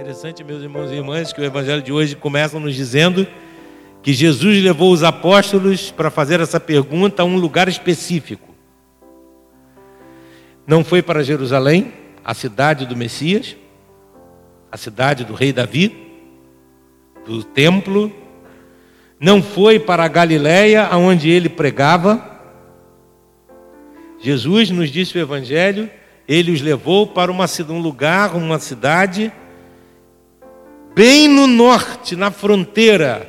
Interessante, meus irmãos e irmãs, que o evangelho de hoje começa nos dizendo que Jesus levou os apóstolos para fazer essa pergunta a um lugar específico. Não foi para Jerusalém, a cidade do Messias, a cidade do rei Davi, do templo, não foi para a Galiléia, aonde ele pregava. Jesus nos disse o evangelho, ele os levou para uma, um lugar, uma cidade bem no norte, na fronteira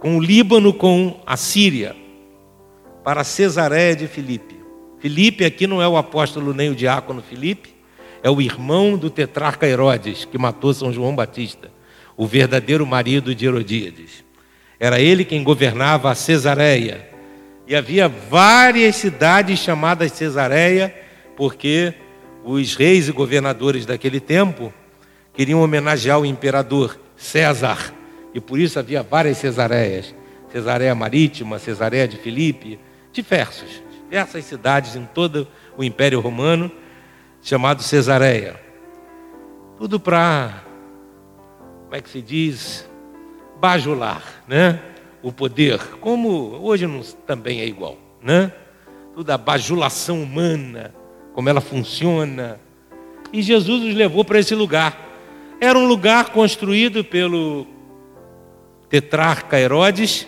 com o Líbano, com a Síria, para Cesareia de Filipe. Filipe aqui não é o apóstolo nem o diácono Filipe, é o irmão do tetrarca Herodes, que matou São João Batista, o verdadeiro marido de Herodíades. Era ele quem governava a Cesareia. E havia várias cidades chamadas Cesareia, porque os reis e governadores daquele tempo queriam homenagear o imperador César. E por isso havia várias Cesareias. Cesareia Marítima, Cesareia de Filipe, diversos, diversas cidades em todo o Império Romano, chamado Cesareia. Tudo para, como é que se diz, bajular, né? O poder, como hoje não, também é igual, né? Tudo a bajulação humana, como ela funciona. E Jesus os levou para esse lugar. Era um lugar construído pelo tetrarca Herodes,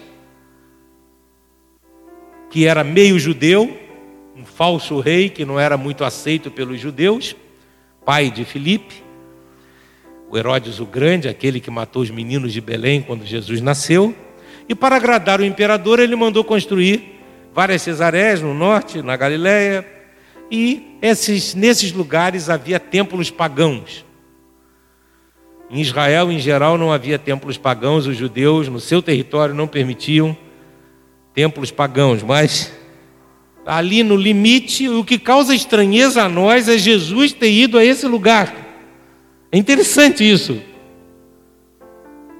que era meio judeu, um falso rei que não era muito aceito pelos judeus, pai de Filipe. O Herodes o Grande, aquele que matou os meninos de Belém quando Jesus nasceu. E para agradar o imperador, ele mandou construir várias cesareias no norte, na Galiléia. E esses, nesses lugares havia templos pagãos. Em Israel, em geral, não havia templos pagãos, os judeus no seu território não permitiam templos pagãos, mas ali no limite, o que causa estranheza a nós é Jesus ter ido a esse lugar. É interessante isso.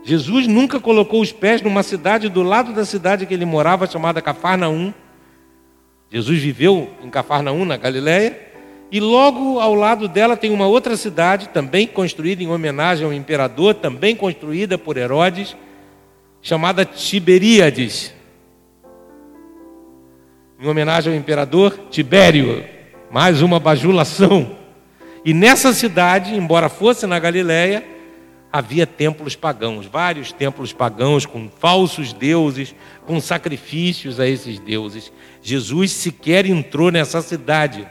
Jesus nunca colocou os pés numa cidade do lado da cidade que ele morava, chamada Cafarnaum. Jesus viveu em Cafarnaum, na Galiléia. E logo ao lado dela tem uma outra cidade, também construída em homenagem ao imperador, também construída por Herodes, chamada Tiberíades. Em homenagem ao imperador Tibério, mais uma bajulação. E nessa cidade, embora fosse na Galiléia, havia templos pagãos, vários templos pagãos com falsos deuses, com sacrifícios a esses deuses. Jesus sequer entrou nessa cidade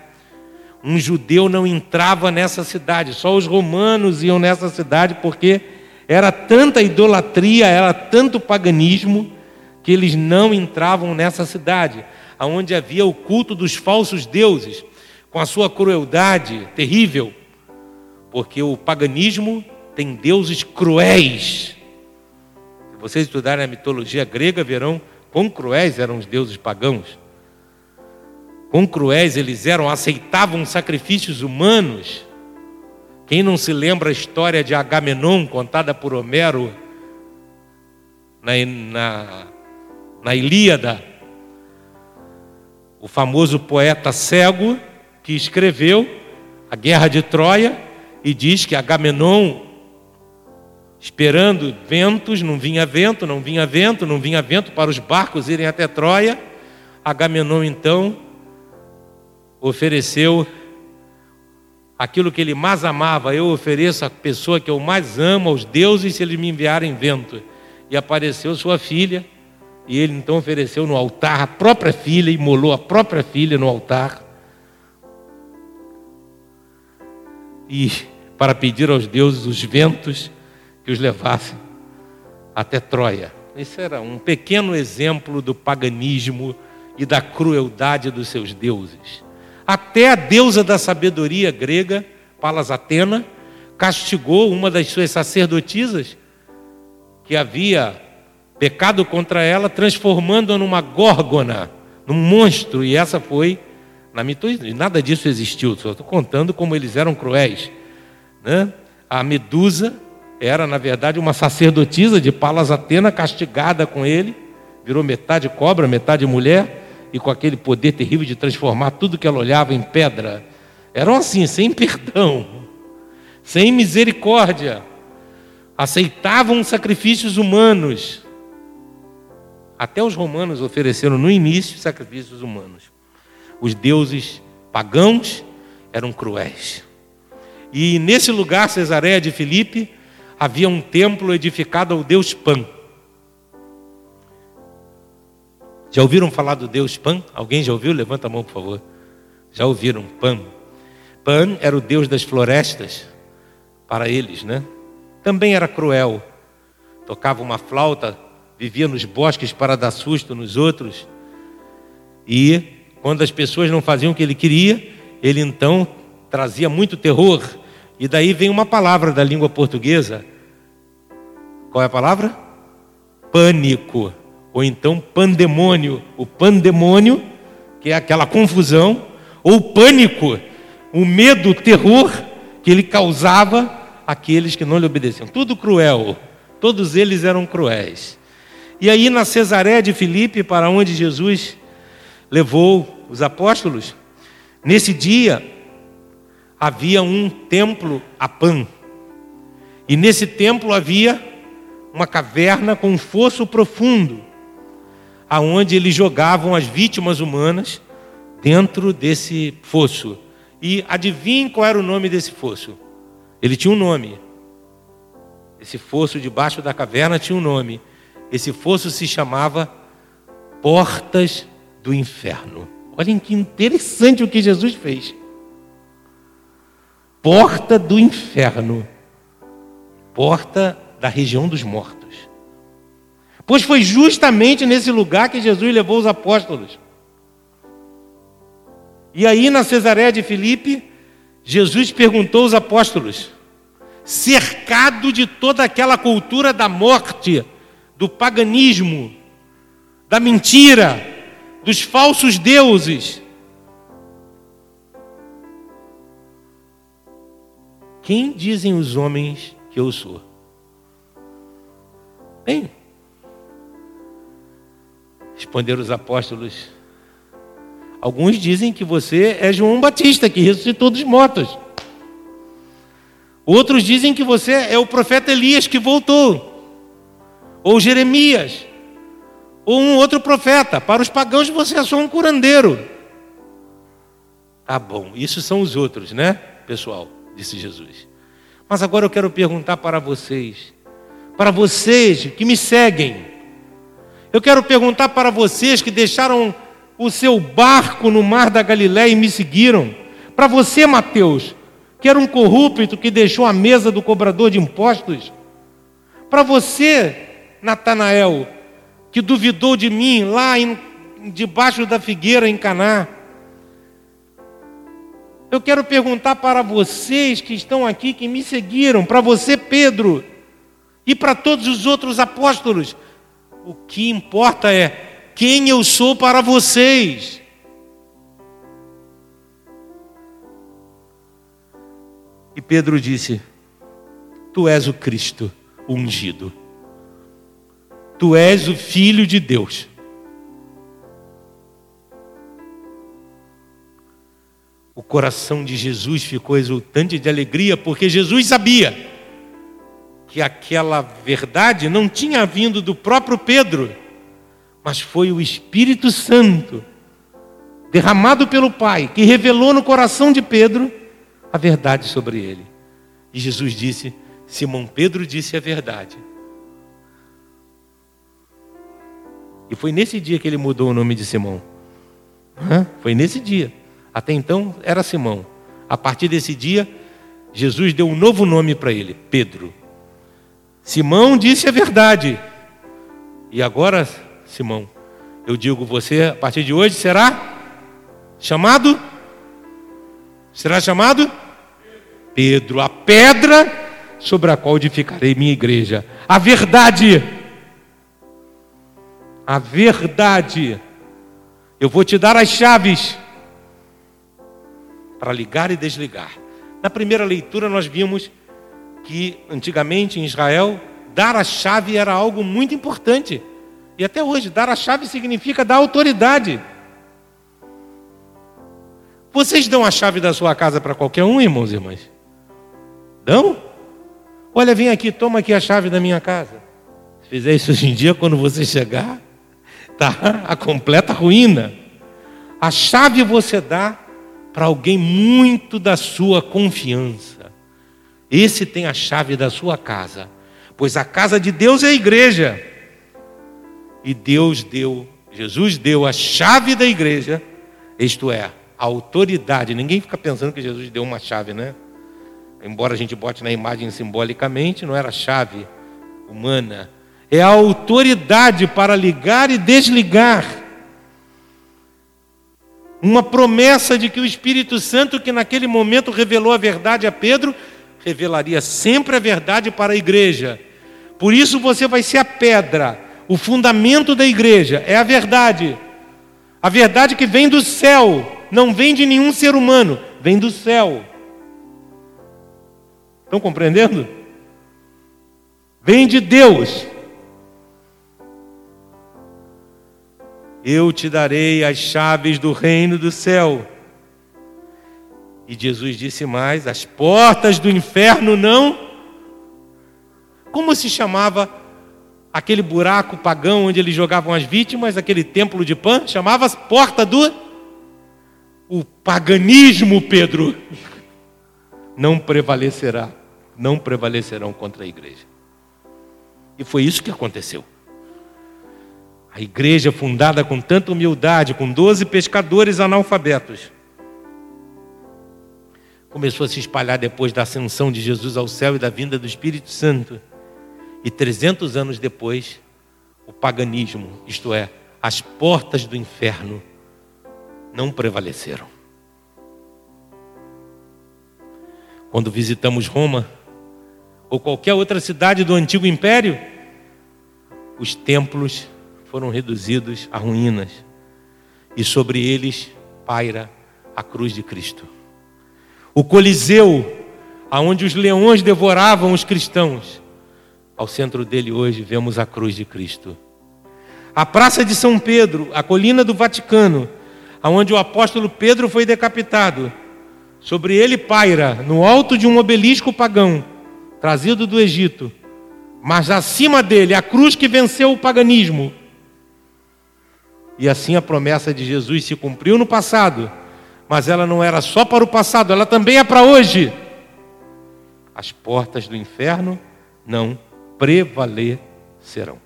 um judeu não entrava nessa cidade, só os romanos iam nessa cidade porque era tanta idolatria, era tanto paganismo que eles não entravam nessa cidade, aonde havia o culto dos falsos deuses, com a sua crueldade terrível, porque o paganismo tem deuses cruéis. Se vocês estudarem a mitologia grega, verão quão cruéis eram os deuses pagãos quão cruéis eles eram, aceitavam sacrifícios humanos. Quem não se lembra a história de Agamenon, contada por Homero na, na, na Ilíada? O famoso poeta cego que escreveu a Guerra de Troia e diz que Agamenon, esperando ventos, não vinha vento, não vinha vento, não vinha vento para os barcos irem até Troia. Agamenon então ofereceu aquilo que ele mais amava. Eu ofereço a pessoa que eu mais amo aos deuses se eles me enviarem vento. E apareceu sua filha, e ele então ofereceu no altar a própria filha, imolou a própria filha no altar. E para pedir aos deuses os ventos que os levassem até Troia. Esse era um pequeno exemplo do paganismo e da crueldade dos seus deuses. Até a deusa da sabedoria grega, Palas Atena, castigou uma das suas sacerdotisas que havia pecado contra ela, transformando-a numa górgona, num monstro, e essa foi na mitologia. Nada disso existiu, só estou contando como eles eram cruéis. Né? A Medusa era, na verdade, uma sacerdotisa de Palas Atena, castigada com ele, virou metade cobra, metade mulher e com aquele poder terrível de transformar tudo que ela olhava em pedra. Eram assim, sem perdão. sem misericórdia, aceitavam sacrifícios humanos. Até os romanos ofereceram no início sacrifícios humanos. Os deuses pagãos eram cruéis. E nesse lugar, Cesareia de Filipe, havia um templo edificado ao deus Pan. Já ouviram falar do deus Pan? Alguém já ouviu? Levanta a mão, por favor. Já ouviram Pan? Pan era o deus das florestas para eles, né? Também era cruel. Tocava uma flauta, vivia nos bosques para dar susto nos outros. E quando as pessoas não faziam o que ele queria, ele então trazia muito terror. E daí vem uma palavra da língua portuguesa. Qual é a palavra? Pânico. Ou então pandemônio. O pandemônio, que é aquela confusão, ou pânico, o medo, o terror que ele causava àqueles que não lhe obedeciam. Tudo cruel. Todos eles eram cruéis. E aí na Cesaré de Filipe, para onde Jesus levou os apóstolos, nesse dia havia um templo a Pan. E nesse templo havia uma caverna com um fosso profundo, aonde eles jogavam as vítimas humanas dentro desse fosso. E adivinhe qual era o nome desse fosso? Ele tinha um nome. Esse fosso debaixo da caverna tinha um nome. Esse fosso se chamava Portas do Inferno. Olhem que interessante o que Jesus fez. Porta do Inferno. Porta da região dos mortos. Pois foi justamente nesse lugar que Jesus levou os apóstolos. E aí na Cesareia de Filipe, Jesus perguntou aos apóstolos, cercado de toda aquela cultura da morte, do paganismo, da mentira, dos falsos deuses. Quem dizem os homens que eu sou? Bem, responderam os apóstolos, Alguns dizem que você é João Batista, que ressuscitou dos mortos. Outros dizem que você é o profeta Elias que voltou. Ou Jeremias. Ou um outro profeta. Para os pagãos você é só um curandeiro. Tá bom, isso são os outros, né, pessoal? Disse Jesus. Mas agora eu quero perguntar para vocês. Para vocês que me seguem. Eu quero perguntar para vocês que deixaram o seu barco no mar da Galiléia e me seguiram. Para você, Mateus, que era um corrupto que deixou a mesa do cobrador de impostos. Para você, Natanael, que duvidou de mim lá em, debaixo da figueira em Caná. Eu quero perguntar para vocês que estão aqui, que me seguiram, para você, Pedro, e para todos os outros apóstolos, o que importa é quem eu sou para vocês. E Pedro disse: Tu és o Cristo ungido. Tu és o Filho de Deus. O coração de Jesus ficou exultante de alegria, porque Jesus sabia que aquela verdade não tinha vindo do próprio Pedro mas foi o Espírito Santo, derramado pelo Pai, que revelou no coração de Pedro a verdade sobre ele. E Jesus disse: Simão Pedro disse a verdade. E foi nesse dia que ele mudou o nome de Simão. Foi nesse dia. Até então era Simão. A partir desse dia, Jesus deu um novo nome para ele: Pedro. Simão disse a verdade. E agora Simão. Eu digo, você a partir de hoje será chamado? Será chamado? Pedro, a pedra sobre a qual edificarei minha igreja. A verdade. A verdade. Eu vou te dar as chaves para ligar e desligar. Na primeira leitura nós vimos que antigamente em Israel dar a chave era algo muito importante. E até hoje, dar a chave significa dar autoridade. Vocês dão a chave da sua casa para qualquer um, irmãos e irmãs? Dão? Olha, vem aqui, toma aqui a chave da minha casa. Se fizer isso hoje em dia, quando você chegar, tá a completa ruína. A chave você dá para alguém muito da sua confiança. Esse tem a chave da sua casa, pois a casa de Deus é a igreja. E Deus deu, Jesus deu a chave da igreja, isto é, a autoridade. Ninguém fica pensando que Jesus deu uma chave, né? Embora a gente bote na imagem simbolicamente, não era chave humana. É a autoridade para ligar e desligar. Uma promessa de que o Espírito Santo, que naquele momento revelou a verdade a Pedro, revelaria sempre a verdade para a igreja. Por isso você vai ser a pedra, o fundamento da igreja, é a verdade. A verdade que vem do céu, não vem de nenhum ser humano, vem do céu. Estão compreendendo? Vem de Deus. Eu te darei as chaves do reino do céu. E Jesus disse mais: as portas do inferno não. Como se chamava aquele buraco pagão onde eles jogavam as vítimas, aquele templo de Pan? Chamava-se porta do. O paganismo, Pedro, não prevalecerá, não prevalecerão contra a igreja. E foi isso que aconteceu. A igreja fundada com tanta humildade, com doze pescadores analfabetos, começou a se espalhar depois da ascensão de Jesus ao céu e da vinda do Espírito Santo. E 300 anos depois, o paganismo, isto é, as portas do inferno, não prevaleceram. Quando visitamos Roma, ou qualquer outra cidade do antigo império, os templos foram reduzidos a ruínas e sobre eles paira a cruz de Cristo. O Coliseu, aonde os leões devoravam os cristãos, ao centro dele hoje vemos a cruz de Cristo. A Praça de São Pedro, a colina do Vaticano, aonde o apóstolo Pedro foi decapitado, sobre ele paira, no alto de um obelisco pagão, trazido do Egito, mas acima dele a cruz que venceu o paganismo, e assim a promessa de Jesus se cumpriu no passado, mas ela não era só para o passado, ela também é para hoje. As portas do inferno não prevalecerão.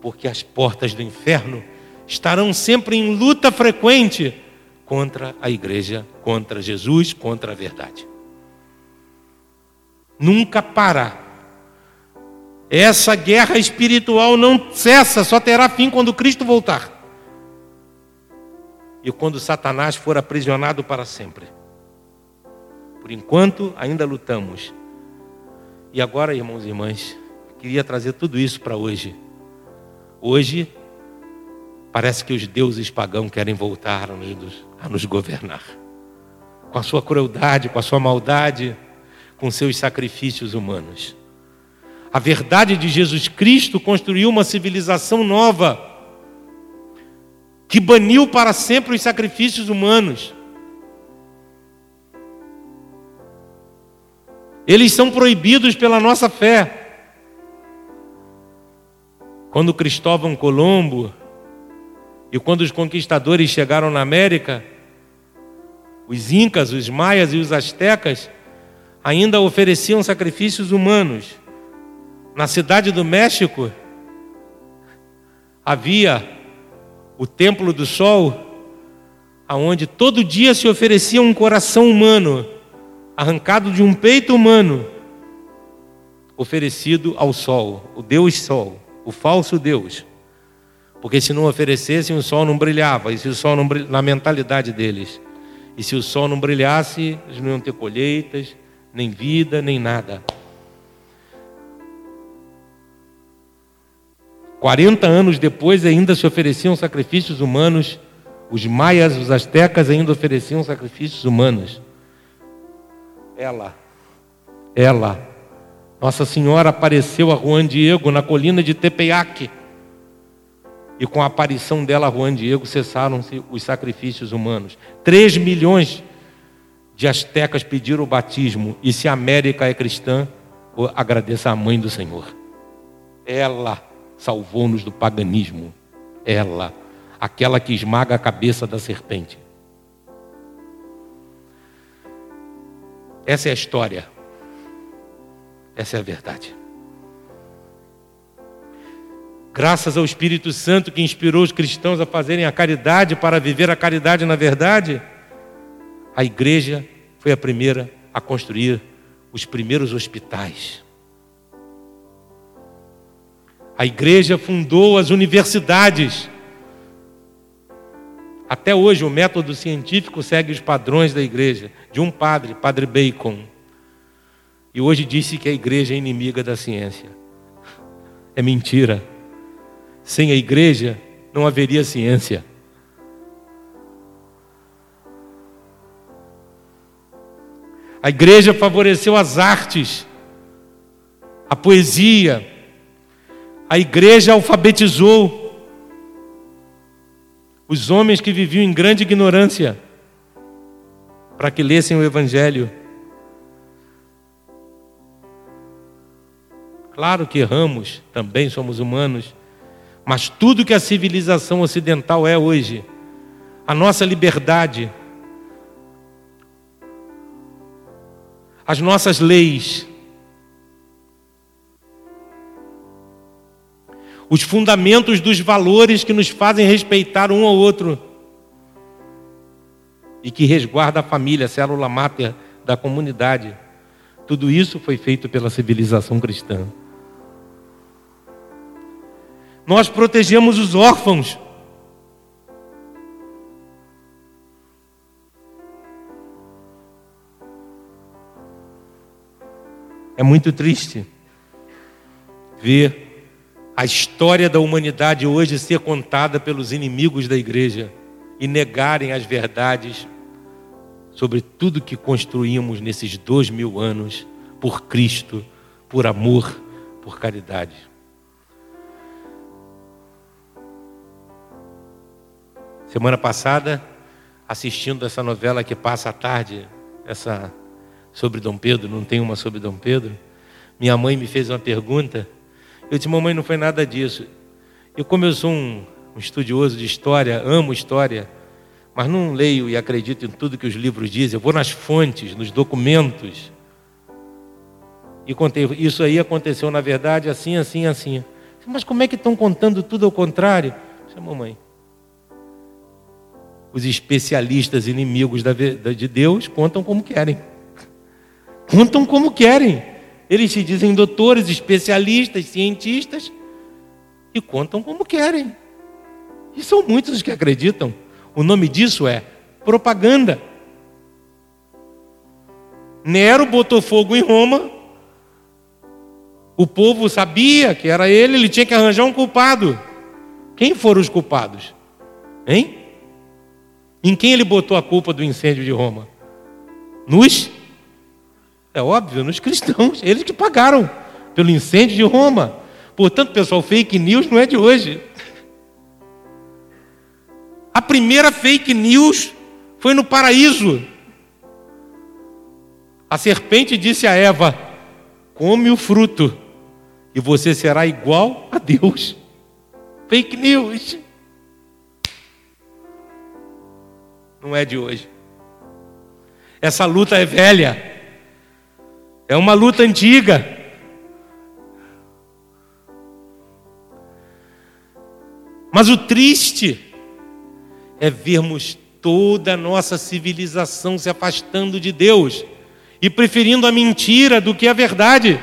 Porque as portas do inferno estarão sempre em luta frequente contra a igreja, contra Jesus, contra a verdade. Nunca para essa guerra espiritual não cessa, só terá fim quando Cristo voltar. E quando Satanás for aprisionado para sempre. Por enquanto, ainda lutamos. E agora, irmãos e irmãs, queria trazer tudo isso para hoje. Hoje, parece que os deuses pagãos querem voltar a nos governar. Com a sua crueldade, com a sua maldade, com seus sacrifícios humanos. A verdade de Jesus Cristo construiu uma civilização nova, que baniu para sempre os sacrifícios humanos. Eles são proibidos pela nossa fé. Quando Cristóvão Colombo e quando os conquistadores chegaram na América, os incas, os maias e os astecas ainda ofereciam sacrifícios humanos. Na cidade do México, havia o Templo do Sol, aonde todo dia se oferecia um coração humano, arrancado de um peito humano, oferecido ao Sol, o Deus Sol, o falso Deus. Porque se não oferecessem, o sol não brilhava, e se o sol não brilha, na mentalidade deles. E se o sol não brilhasse, eles não iam ter colheitas, nem vida, nem nada. 40 anos depois ainda se ofereciam sacrifícios humanos. Os maias, os astecas ainda ofereciam sacrifícios humanos. Ela, ela, Nossa Senhora apareceu a Juan Diego na colina de Tepeyac. E com a aparição dela, Juan Diego, cessaram-se os sacrifícios humanos. Três milhões de astecas pediram o batismo, e se a América é cristã, agradeça a mãe do Senhor. Ela salvou-nos do paganismo. Ela, aquela que esmaga a cabeça da serpente. Essa é a história. Essa é a verdade. Graças ao Espírito Santo que inspirou os cristãos a fazerem a caridade para viver a caridade na verdade, a igreja foi a primeira a construir os primeiros hospitais. A igreja fundou as universidades. Até hoje, o método científico segue os padrões da igreja, de um padre, Padre Bacon. E hoje disse que a igreja é inimiga da ciência. É mentira. Sem a igreja não haveria ciência. A igreja favoreceu as artes, a poesia. A igreja alfabetizou os homens que viviam em grande ignorância para que lessem o Evangelho. Claro que erramos, também somos humanos, mas tudo que a civilização ocidental é hoje, a nossa liberdade, as nossas leis, os fundamentos dos valores que nos fazem respeitar um ao outro e que resguarda a família, a célula máter da comunidade. Tudo isso foi feito pela civilização cristã. Nós protegemos os órfãos. É muito triste ver a história da humanidade hoje ser contada pelos inimigos da igreja e negarem as verdades sobre tudo que construímos nesses dois mil anos por Cristo, por amor, por caridade. Semana passada, assistindo essa novela que passa à tarde, essa sobre Dom Pedro, não tem uma sobre Dom Pedro, minha mãe me fez uma pergunta. Eu disse, mamãe, não foi nada disso. Eu, como eu sou um, um estudioso de história, amo história, mas não leio e acredito em tudo que os livros dizem, eu vou nas fontes, nos documentos. E contei, isso aí aconteceu na verdade assim, assim, assim. Mas como é que estão contando tudo ao contrário? Disse, mamãe, os especialistas inimigos de Deus contam como querem. Contam como querem. Eles se dizem doutores, especialistas, cientistas e contam como querem. E são muitos os que acreditam. O nome disso é propaganda. Nero botou fogo em Roma. O povo sabia que era ele, ele tinha que arranjar um culpado. Quem foram os culpados? Hein? Em quem ele botou a culpa do incêndio de Roma? Nos? É óbvio, nos cristãos. Eles que pagaram pelo incêndio de Roma. Portanto, pessoal, fake news não é de hoje. A primeira fake news foi no paraíso. A serpente disse a Eva: Come o fruto, e você será igual a Deus. Fake news. não é de hoje. Essa luta é velha, é uma luta antiga. Mas o triste é vermos toda a nossa civilização se afastando de Deus e preferindo a mentira do que a verdade,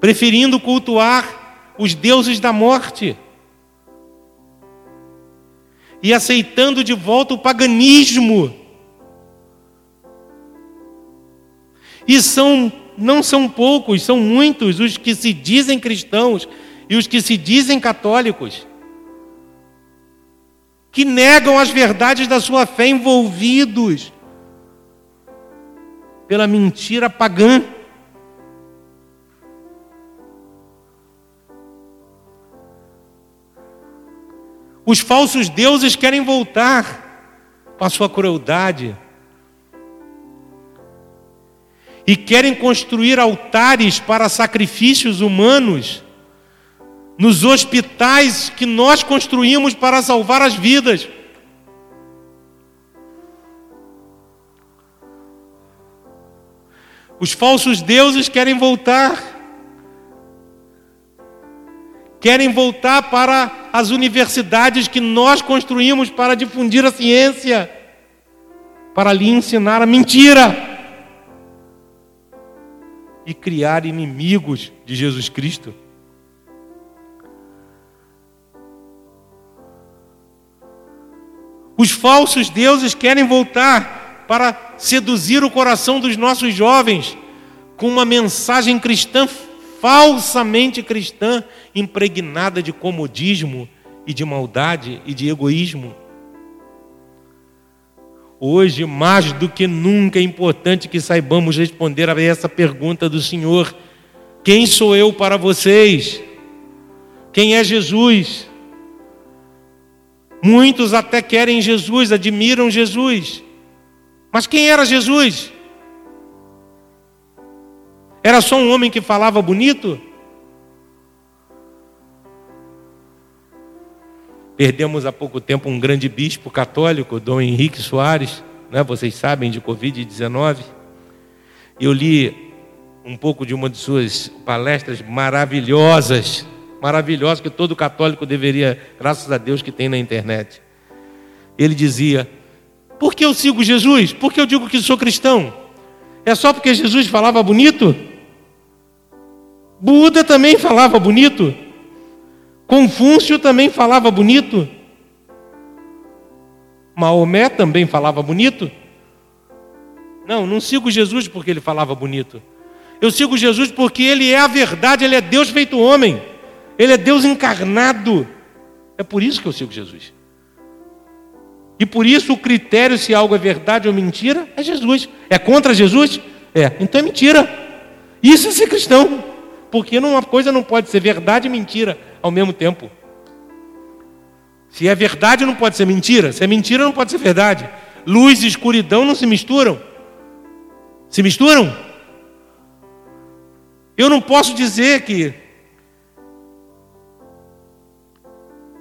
preferindo cultuar os deuses da morte e aceitando de volta o paganismo. E são não são poucos, são muitos os que se dizem cristãos e os que se dizem católicos que negam as verdades da sua fé envolvidos pela mentira pagã. Os falsos deuses querem voltar com a sua crueldade. E querem construir altares para sacrifícios humanos nos hospitais que nós construímos para salvar as vidas. Os falsos deuses querem voltar. Querem voltar para as universidades que nós construímos para difundir a ciência, para lhe ensinar a mentira e criar inimigos de Jesus Cristo. Os falsos deuses querem voltar para seduzir o coração dos nossos jovens com uma mensagem cristã falsamente cristã, impregnada de comodismo e de maldade e de egoísmo. Hoje, mais do que nunca, é importante que saibamos responder a essa pergunta do Senhor: Quem sou eu para vocês? Quem é Jesus? Muitos até querem Jesus, admiram Jesus. Mas quem era Jesus? Era só um homem que falava bonito? Perdemos há pouco tempo um grande bispo católico, Dom Henrique Soares, né? vocês sabem, de Covid-19. Eu li um pouco de uma de suas palestras maravilhosas maravilhosa que todo católico deveria, graças a Deus, que tem na internet. Ele dizia: Por que eu sigo Jesus? Por que eu digo que sou cristão? É só porque Jesus falava bonito? Buda também falava bonito. Confúcio também falava bonito. Maomé também falava bonito. Não, não sigo Jesus porque ele falava bonito. Eu sigo Jesus porque ele é a verdade, ele é Deus feito homem. Ele é Deus encarnado. É por isso que eu sigo Jesus. E por isso o critério se algo é verdade ou mentira é Jesus. É contra Jesus? É. Então é mentira. Isso é ser cristão. Porque uma coisa não pode ser verdade e mentira ao mesmo tempo. Se é verdade, não pode ser mentira. Se é mentira, não pode ser verdade. Luz e escuridão não se misturam. Se misturam? Eu não posso dizer que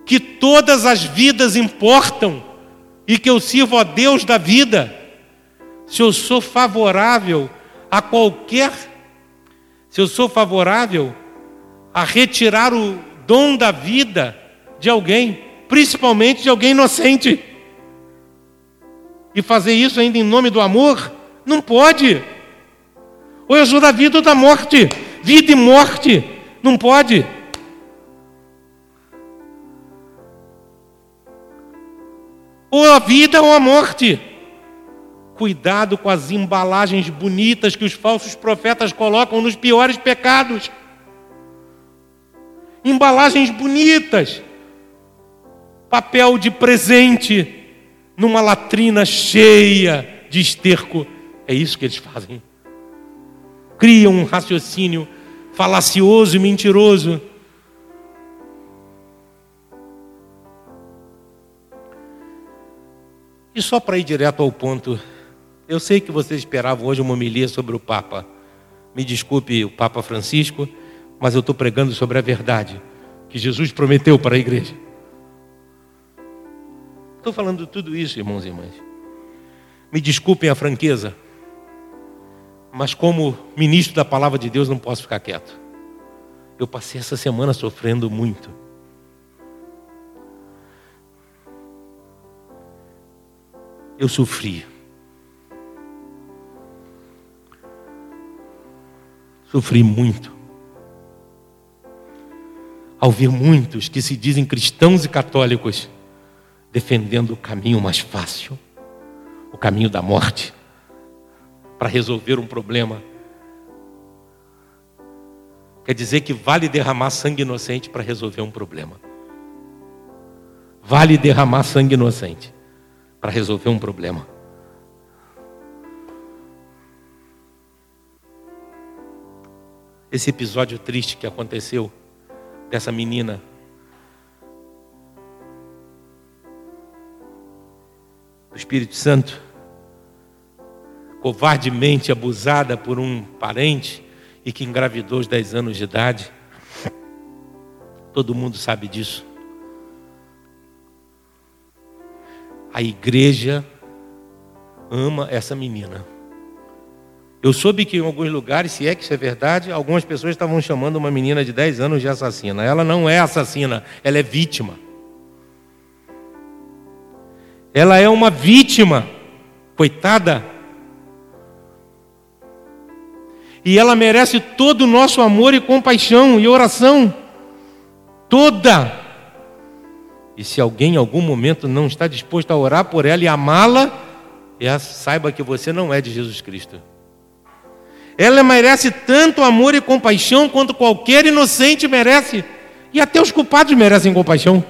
que todas as vidas importam e que eu sirvo a Deus da vida, se eu sou favorável a qualquer, se eu sou favorável a retirar o dom da vida de alguém, principalmente de alguém inocente, e fazer isso ainda em nome do amor, não pode. Ou eu sou da vida ou da morte, vida e morte, não pode. ou a vida ou a morte. Cuidado com as embalagens bonitas que os falsos profetas colocam nos piores pecados. Embalagens bonitas, papel de presente numa latrina cheia de esterco. É isso que eles fazem. Criam um raciocínio falacioso e mentiroso E só para ir direto ao ponto, eu sei que vocês esperavam hoje uma homilia sobre o Papa. Me desculpe, o Papa Francisco, mas eu estou pregando sobre a verdade que Jesus prometeu para a igreja. Estou falando tudo isso, irmãos e irmãs. Me desculpem a franqueza, mas como ministro da palavra de Deus não posso ficar quieto. Eu passei essa semana sofrendo muito. eu sofri. Sofri muito. Ao ver muitos que se dizem cristãos e católicos defendendo o caminho mais fácil, o caminho da morte, para resolver um problema. Quer dizer que vale derramar sangue inocente para resolver um problema. Vale derramar sangue inocente para resolver um problema. Esse episódio triste que aconteceu dessa menina Espírito Santo, covardemente abusada por um parente e que engravidou aos 10 anos de idade. Todo mundo sabe disso. A igreja ama essa menina. Eu soube que em alguns lugares, se é que isso é verdade, algumas pessoas estavam chamando uma menina de 10 anos de assassina. Ela não é assassina, ela é vítima. Ela é uma vítima, coitada. E ela merece todo o nosso amor e compaixão e oração. Toda. E se alguém em algum momento não está disposto a orar por ela e amá-la, saiba que você não é de Jesus Cristo. Ela merece tanto amor e compaixão quanto qualquer inocente merece. E até os culpados merecem compaixão,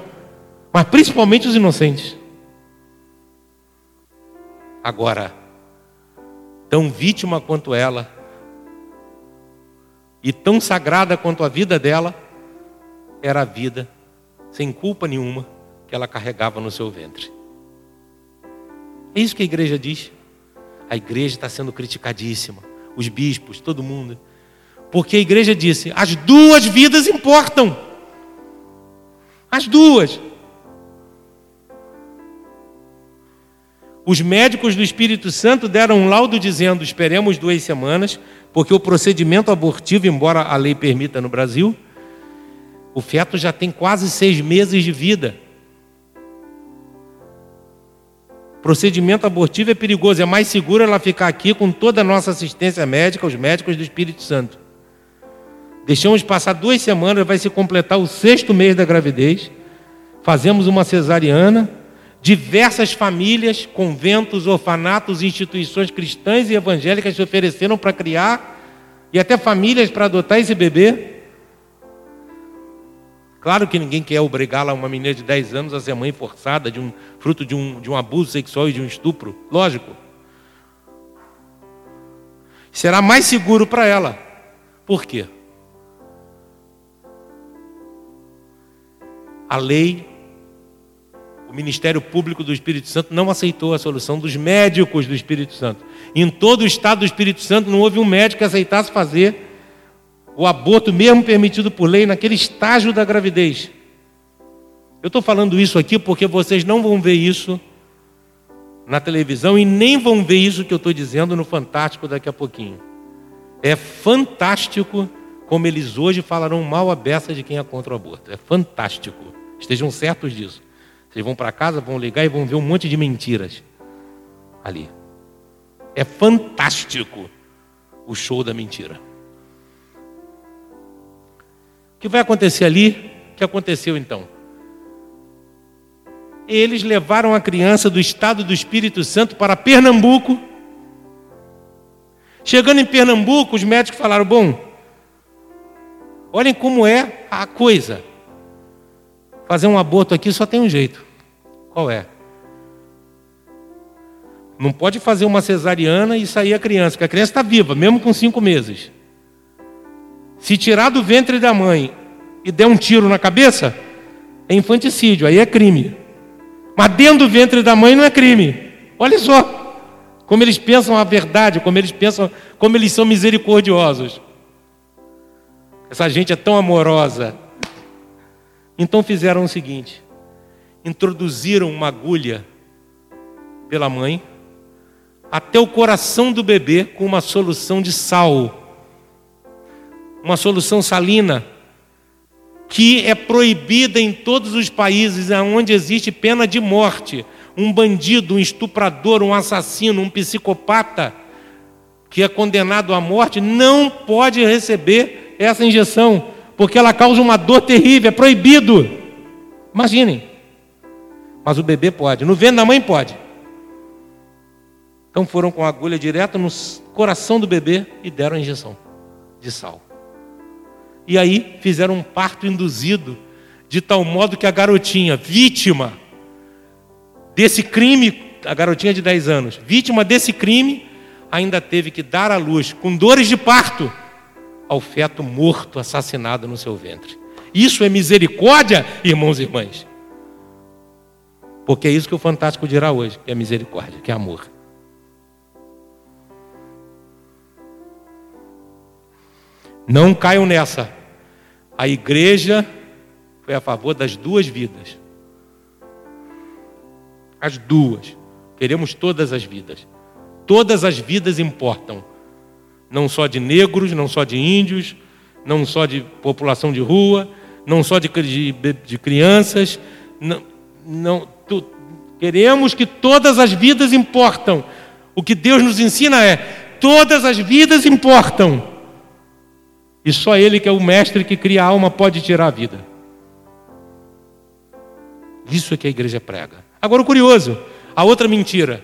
mas principalmente os inocentes. Agora, tão vítima quanto ela, e tão sagrada quanto a vida dela, era a vida, sem culpa nenhuma, que ela carregava no seu ventre. É isso que a igreja diz. A igreja está sendo criticadíssima os bispos, todo mundo. Porque a igreja disse: as duas vidas importam. As duas. Os médicos do Espírito Santo deram um laudo dizendo: esperemos duas semanas, porque o procedimento abortivo, embora a lei permita no Brasil, o feto já tem quase seis meses de vida. Procedimento abortivo é perigoso, é mais seguro ela ficar aqui com toda a nossa assistência médica, os médicos do Espírito Santo. Deixamos passar duas semanas, vai se completar o sexto mês da gravidez. Fazemos uma cesariana. Diversas famílias, conventos, orfanatos, instituições cristãs e evangélicas se ofereceram para criar, e até famílias para adotar esse bebê. Claro que ninguém quer obrigá-la, uma menina de 10 anos, a ser mãe forçada, de um, fruto de um, de um abuso sexual e de um estupro. Lógico. Será mais seguro para ela. Por quê? A lei, o Ministério Público do Espírito Santo não aceitou a solução dos médicos do Espírito Santo. Em todo o estado do Espírito Santo não houve um médico que aceitasse fazer o aborto, mesmo permitido por lei, naquele estágio da gravidez. Eu estou falando isso aqui porque vocês não vão ver isso na televisão e nem vão ver isso que eu estou dizendo no Fantástico daqui a pouquinho. É fantástico como eles hoje falarão mal a beça de quem é contra o aborto. É fantástico. Estejam certos disso. Vocês vão para casa, vão ligar e vão ver um monte de mentiras ali. É fantástico o show da mentira. O que vai acontecer ali? O que aconteceu então? Eles levaram a criança do estado do Espírito Santo para Pernambuco. Chegando em Pernambuco, os médicos falaram: bom, olhem como é a coisa. Fazer um aborto aqui só tem um jeito. Qual é? Não pode fazer uma cesariana e sair a criança, porque a criança está viva, mesmo com cinco meses. Se tirar do ventre da mãe e der um tiro na cabeça, é infanticídio, aí é crime. Mas dentro do ventre da mãe não é crime. Olha só como eles pensam a verdade, como eles pensam, como eles são misericordiosos. Essa gente é tão amorosa. Então fizeram o seguinte: introduziram uma agulha pela mãe até o coração do bebê com uma solução de sal uma solução salina, que é proibida em todos os países onde existe pena de morte. Um bandido, um estuprador, um assassino, um psicopata que é condenado à morte não pode receber essa injeção, porque ela causa uma dor terrível, é proibido. Imaginem. Mas o bebê pode, no ventre da mãe pode. Então foram com a agulha direto no coração do bebê e deram a injeção de sal. E aí fizeram um parto induzido, de tal modo que a garotinha, vítima desse crime, a garotinha de 10 anos, vítima desse crime, ainda teve que dar à luz, com dores de parto, ao feto morto, assassinado no seu ventre. Isso é misericórdia, irmãos e irmãs. Porque é isso que o Fantástico dirá hoje, que é misericórdia, que é amor. Não caiam nessa. A igreja foi a favor das duas vidas. As duas. Queremos todas as vidas. Todas as vidas importam. Não só de negros, não só de índios, não só de população de rua, não só de, de, de crianças. Não, não, tu, queremos que todas as vidas importam. O que Deus nos ensina é: todas as vidas importam. E só Ele, que é o mestre que cria a alma, pode tirar a vida. Isso é que a igreja prega. Agora o curioso, a outra mentira.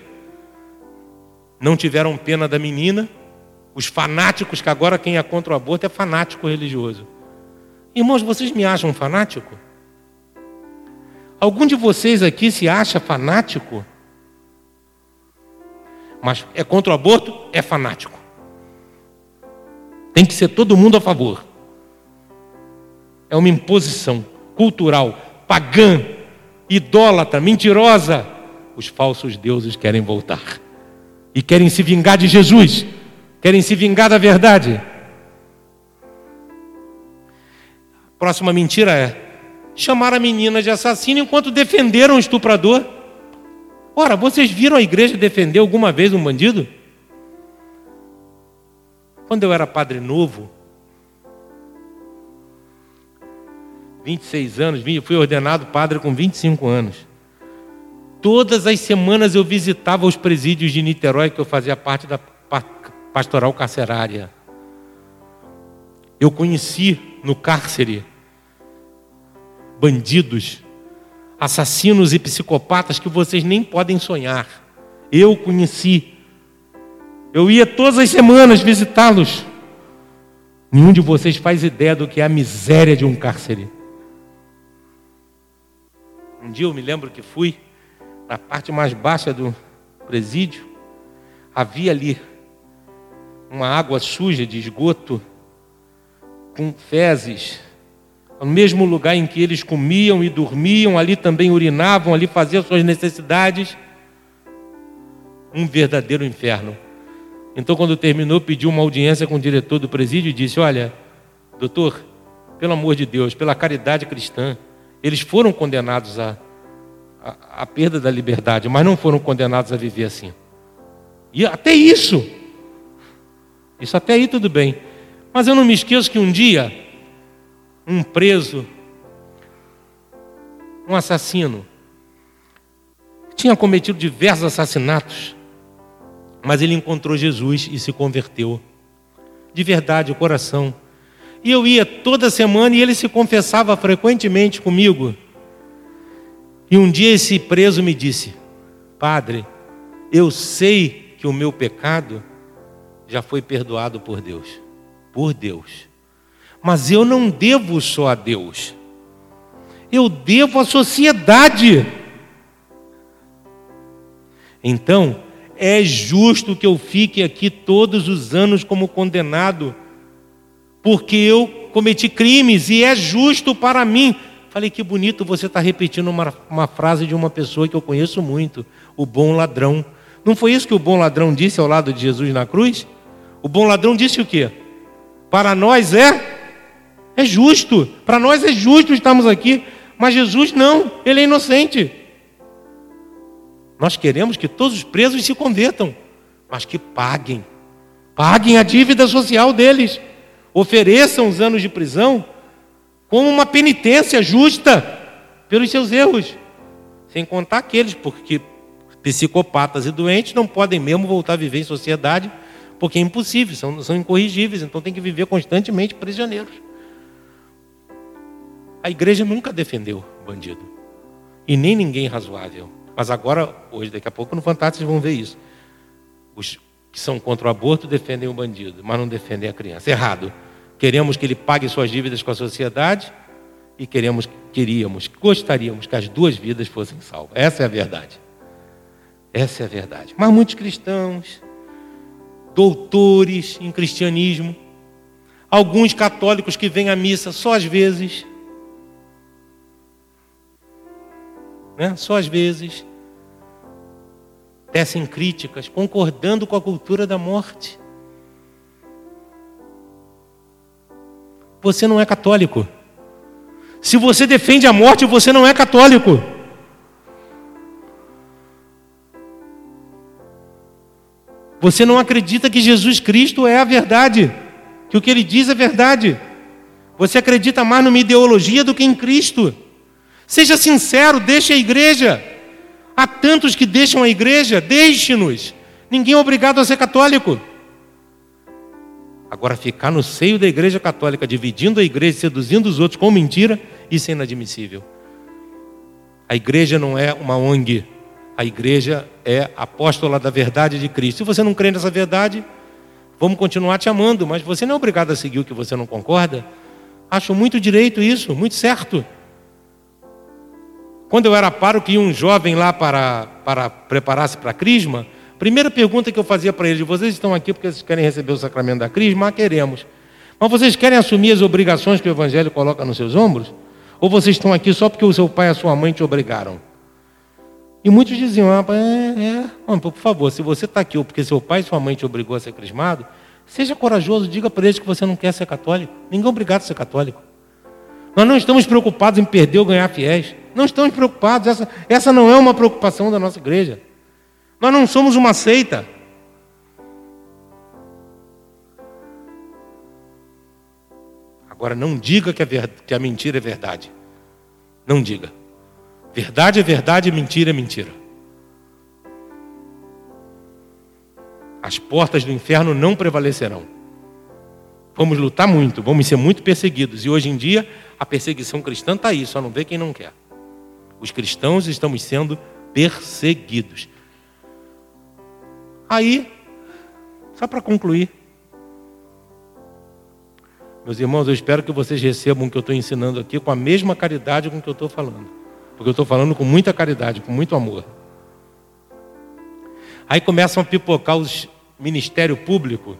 Não tiveram pena da menina, os fanáticos, que agora quem é contra o aborto é fanático religioso. Irmãos, vocês me acham fanático? Algum de vocês aqui se acha fanático? Mas é contra o aborto? É fanático. Tem que ser todo mundo a favor. É uma imposição cultural, pagã, idólatra, mentirosa. Os falsos deuses querem voltar e querem se vingar de Jesus, querem se vingar da verdade. Próxima mentira é chamar a menina de assassina enquanto defenderam o estuprador. Ora, vocês viram a igreja defender alguma vez um bandido? Quando eu era padre novo, 26 anos, fui ordenado padre com 25 anos. Todas as semanas eu visitava os presídios de Niterói, que eu fazia parte da pastoral carcerária. Eu conheci no cárcere bandidos, assassinos e psicopatas que vocês nem podem sonhar. Eu conheci. Eu ia todas as semanas visitá-los. Nenhum de vocês faz ideia do que é a miséria de um cárcere. Um dia eu me lembro que fui na parte mais baixa do presídio. Havia ali uma água suja de esgoto com fezes. No mesmo lugar em que eles comiam e dormiam, ali também urinavam, ali faziam suas necessidades. Um verdadeiro inferno. Então, quando terminou, pediu uma audiência com o diretor do presídio e disse: Olha, doutor, pelo amor de Deus, pela caridade cristã, eles foram condenados à, à, à perda da liberdade, mas não foram condenados a viver assim. E até isso, isso até aí tudo bem. Mas eu não me esqueço que um dia, um preso, um assassino, tinha cometido diversos assassinatos, mas ele encontrou Jesus e se converteu. De verdade, o coração. E eu ia toda semana e ele se confessava frequentemente comigo. E um dia esse preso me disse: Padre, eu sei que o meu pecado já foi perdoado por Deus. Por Deus. Mas eu não devo só a Deus. Eu devo à sociedade. Então, é justo que eu fique aqui todos os anos como condenado, porque eu cometi crimes e é justo para mim. Falei que bonito você está repetindo uma, uma frase de uma pessoa que eu conheço muito, o bom ladrão. Não foi isso que o bom ladrão disse ao lado de Jesus na cruz? O bom ladrão disse o quê? Para nós é é justo, para nós é justo estarmos aqui, mas Jesus não, ele é inocente. Nós queremos que todos os presos se convertam, mas que paguem. Paguem a dívida social deles. Ofereçam os anos de prisão como uma penitência justa pelos seus erros. Sem contar aqueles, porque psicopatas e doentes não podem mesmo voltar a viver em sociedade, porque é impossível, são, são incorrigíveis, então tem que viver constantemente prisioneiros. A igreja nunca defendeu bandido, e nem ninguém razoável. Mas agora, hoje, daqui a pouco, no Fantástico, vão ver isso. Os que são contra o aborto defendem o bandido, mas não defendem a criança. Errado. Queremos que ele pague suas dívidas com a sociedade e queremos, queríamos, gostaríamos que as duas vidas fossem salvas. Essa é a verdade. Essa é a verdade. Mas muitos cristãos, doutores em cristianismo, alguns católicos que vêm à missa só às vezes, né? só às vezes, tecem críticas, concordando com a cultura da morte. Você não é católico. Se você defende a morte, você não é católico. Você não acredita que Jesus Cristo é a verdade, que o que ele diz é verdade. Você acredita mais numa ideologia do que em Cristo. Seja sincero, deixe a igreja. Há tantos que deixam a igreja, deixe-nos. Ninguém é obrigado a ser católico. Agora, ficar no seio da igreja católica, dividindo a igreja, seduzindo os outros com mentira, isso é inadmissível. A igreja não é uma ONG. A igreja é apóstola da verdade de Cristo. Se você não crê nessa verdade, vamos continuar te amando, mas você não é obrigado a seguir o que você não concorda. Acho muito direito isso, muito certo. Quando eu era pároco e um jovem lá para, para preparar-se para a crisma, primeira pergunta que eu fazia para ele: vocês estão aqui porque vocês querem receber o sacramento da crisma? Ah, queremos. Mas vocês querem assumir as obrigações que o Evangelho coloca nos seus ombros? Ou vocês estão aqui só porque o seu pai e a sua mãe te obrigaram? E muitos diziam, ah, é, é. por favor, se você está aqui ou porque seu pai e sua mãe te obrigou a ser crismado, seja corajoso, diga para eles que você não quer ser católico. Ninguém é obrigado a ser católico. Nós não estamos preocupados em perder ou ganhar fiéis. Não estamos preocupados. Essa, essa não é uma preocupação da nossa igreja. Nós não somos uma seita. Agora, não diga que a, que a mentira é verdade. Não diga. Verdade é verdade, mentira é mentira. As portas do inferno não prevalecerão. Vamos lutar muito, vamos ser muito perseguidos. E hoje em dia, a perseguição cristã está aí, só não vê quem não quer. Os cristãos estamos sendo perseguidos. Aí, só para concluir, meus irmãos, eu espero que vocês recebam o que eu estou ensinando aqui com a mesma caridade com que eu estou falando. Porque eu estou falando com muita caridade, com muito amor. Aí começam a pipocar os ministério público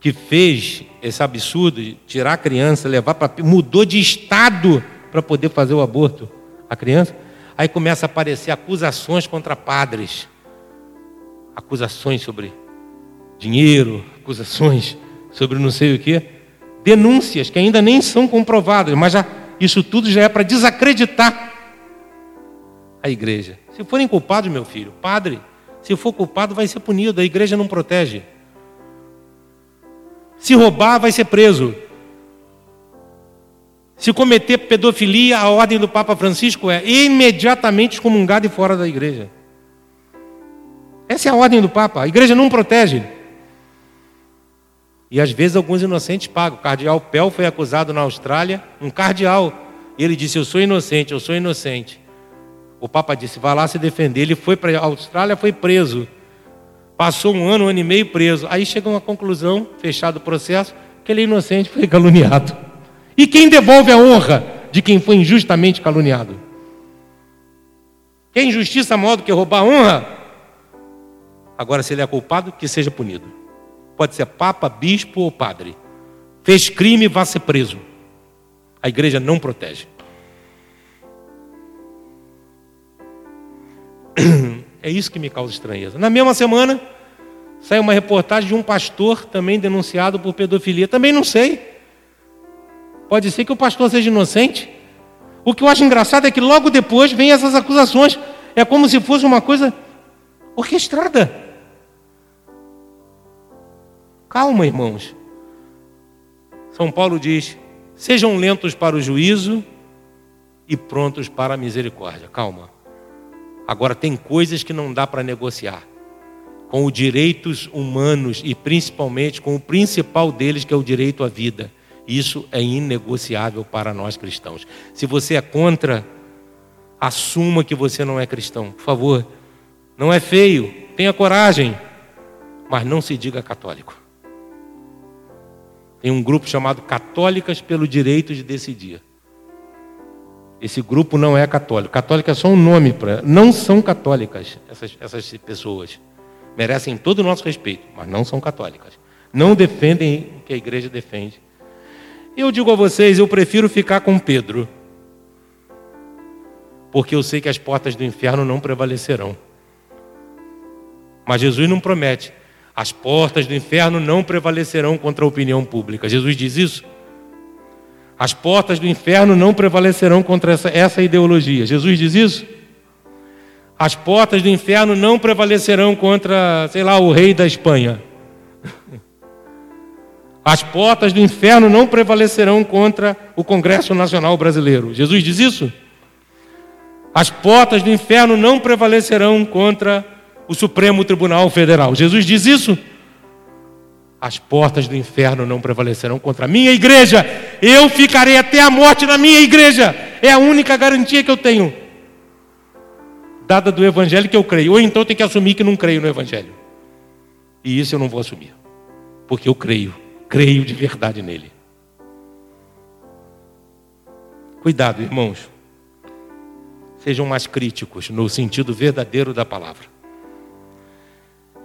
que fez esse absurdo de tirar a criança, levar para mudou de estado para poder fazer o aborto a criança. Aí começa a aparecer acusações contra padres. Acusações sobre dinheiro, acusações sobre não sei o que, denúncias que ainda nem são comprovadas, mas já, isso tudo já é para desacreditar a igreja. Se forem culpados, meu filho, padre, se for culpado, vai ser punido. A igreja não protege. Se roubar, vai ser preso. Se cometer pedofilia, a ordem do Papa Francisco é imediatamente excomungado e fora da igreja. Essa é a ordem do Papa. A igreja não protege. E às vezes alguns inocentes pagam. O cardeal Pell foi acusado na Austrália, um cardeal. Ele disse: Eu sou inocente, eu sou inocente. O Papa disse: vá lá se defender. Ele foi para a Austrália, foi preso. Passou um ano, um ano e meio preso. Aí chega uma conclusão, fechado o processo, que ele é inocente, foi caluniado. E quem devolve a honra de quem foi injustamente caluniado? Quem injustiça maior do que roubar a honra? Agora, se ele é culpado, que seja punido. Pode ser papa, bispo ou padre. Fez crime, vá ser preso. A igreja não protege. É isso que me causa estranheza. Na mesma semana, sai uma reportagem de um pastor também denunciado por pedofilia. Também não sei. Pode ser que o pastor seja inocente. O que eu acho engraçado é que logo depois vem essas acusações. É como se fosse uma coisa orquestrada. Calma, irmãos. São Paulo diz: sejam lentos para o juízo e prontos para a misericórdia. Calma. Agora, tem coisas que não dá para negociar com os direitos humanos e principalmente com o principal deles, que é o direito à vida. Isso é inegociável para nós cristãos. Se você é contra, assuma que você não é cristão, por favor. Não é feio, tenha coragem, mas não se diga católico. Tem um grupo chamado Católicas pelo Direito de Decidir. Esse grupo não é católico. Católica é só um nome para. Não são católicas essas, essas pessoas. Merecem todo o nosso respeito, mas não são católicas. Não defendem o que a igreja defende. Eu digo a vocês, eu prefiro ficar com Pedro. porque eu sei que as portas do inferno não prevalecerão. Mas Jesus não promete. As portas do inferno não prevalecerão contra a opinião pública. Jesus diz isso? As portas do inferno não prevalecerão contra essa, essa ideologia. Jesus diz isso? As portas do inferno não prevalecerão contra, sei lá, o rei da Espanha. As portas do inferno não prevalecerão contra o Congresso Nacional Brasileiro. Jesus diz isso? As portas do inferno não prevalecerão contra o Supremo Tribunal Federal. Jesus diz isso? As portas do inferno não prevalecerão contra a minha igreja. Eu ficarei até a morte na minha igreja. É a única garantia que eu tenho. Dada do evangelho que eu creio. Ou então eu tenho que assumir que não creio no evangelho. E isso eu não vou assumir. Porque eu creio. Creio de verdade nele. Cuidado, irmãos. Sejam mais críticos no sentido verdadeiro da palavra.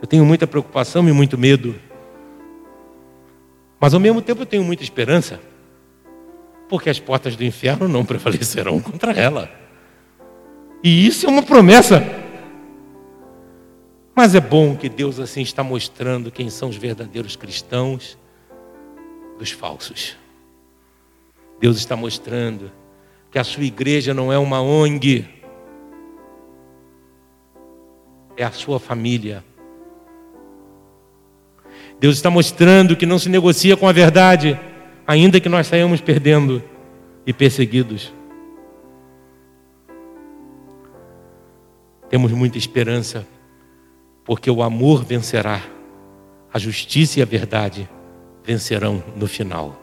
Eu tenho muita preocupação e muito medo. Mas ao mesmo tempo eu tenho muita esperança. Porque as portas do inferno não prevalecerão contra ela. E isso é uma promessa. Mas é bom que Deus assim está mostrando quem são os verdadeiros cristãos dos falsos. Deus está mostrando que a sua igreja não é uma ONG, é a sua família, Deus está mostrando que não se negocia com a verdade, ainda que nós saímos perdendo e perseguidos. Temos muita esperança, porque o amor vencerá, a justiça e a verdade vencerão no final.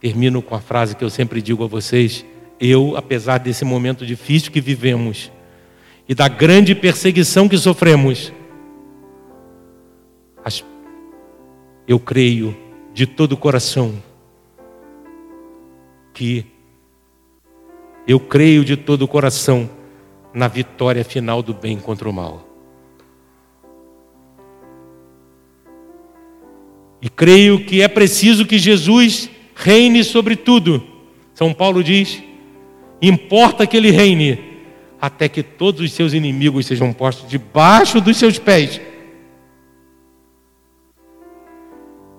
Termino com a frase que eu sempre digo a vocês: eu, apesar desse momento difícil que vivemos e da grande perseguição que sofremos, eu creio de todo o coração que eu creio de todo o coração na vitória final do bem contra o mal. E creio que é preciso que Jesus reine sobre tudo. São Paulo diz: importa que ele reine, até que todos os seus inimigos sejam postos debaixo dos seus pés.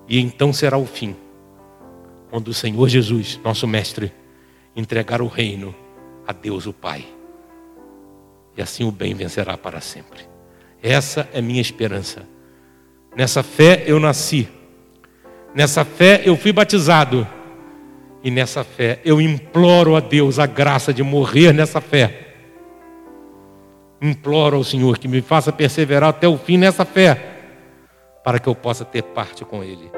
E então será o fim, quando o Senhor Jesus, nosso Mestre, entregar o reino a Deus o Pai. E assim o bem vencerá para sempre. Essa é minha esperança. Nessa fé eu nasci. Nessa fé eu fui batizado. E nessa fé eu imploro a Deus a graça de morrer nessa fé. Imploro ao Senhor que me faça perseverar até o fim nessa fé para que eu possa ter parte com Ele.